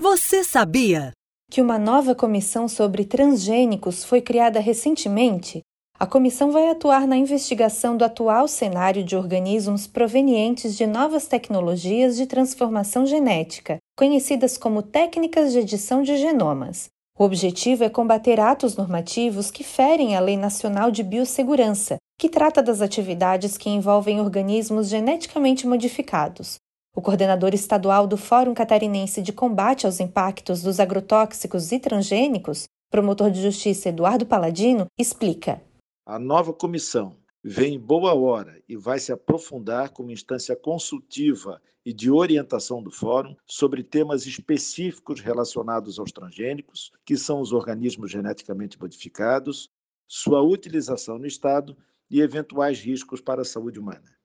Você sabia que uma nova comissão sobre transgênicos foi criada recentemente? A comissão vai atuar na investigação do atual cenário de organismos provenientes de novas tecnologias de transformação genética, conhecidas como técnicas de edição de genomas. O objetivo é combater atos normativos que ferem a Lei Nacional de Biossegurança, que trata das atividades que envolvem organismos geneticamente modificados. O coordenador estadual do Fórum Catarinense de Combate aos Impactos dos Agrotóxicos e Transgênicos, promotor de justiça Eduardo Paladino, explica. A nova comissão vem em boa hora e vai se aprofundar como instância consultiva e de orientação do Fórum sobre temas específicos relacionados aos transgênicos, que são os organismos geneticamente modificados, sua utilização no Estado e eventuais riscos para a saúde humana.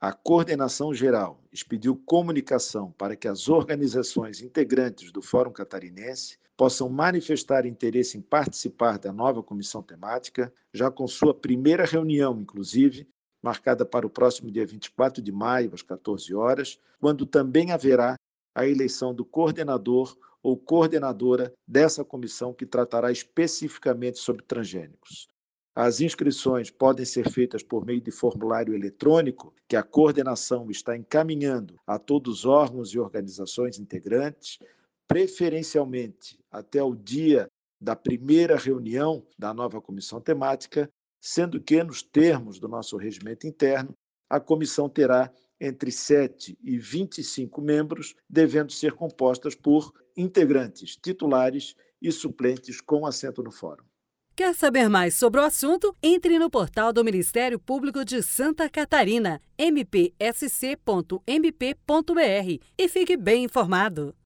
A coordenação geral expediu comunicação para que as organizações integrantes do Fórum Catarinense possam manifestar interesse em participar da nova comissão temática, já com sua primeira reunião, inclusive, marcada para o próximo dia 24 de maio, às 14 horas, quando também haverá a eleição do coordenador ou coordenadora dessa comissão que tratará especificamente sobre transgênicos. As inscrições podem ser feitas por meio de formulário eletrônico que a coordenação está encaminhando a todos os órgãos e organizações integrantes, preferencialmente até o dia da primeira reunião da nova comissão temática, sendo que, nos termos do nosso regimento interno, a comissão terá entre 7 e 25 membros, devendo ser compostas por integrantes titulares e suplentes com assento no fórum. Quer saber mais sobre o assunto? Entre no portal do Ministério Público de Santa Catarina, mpsc.mp.br e fique bem informado.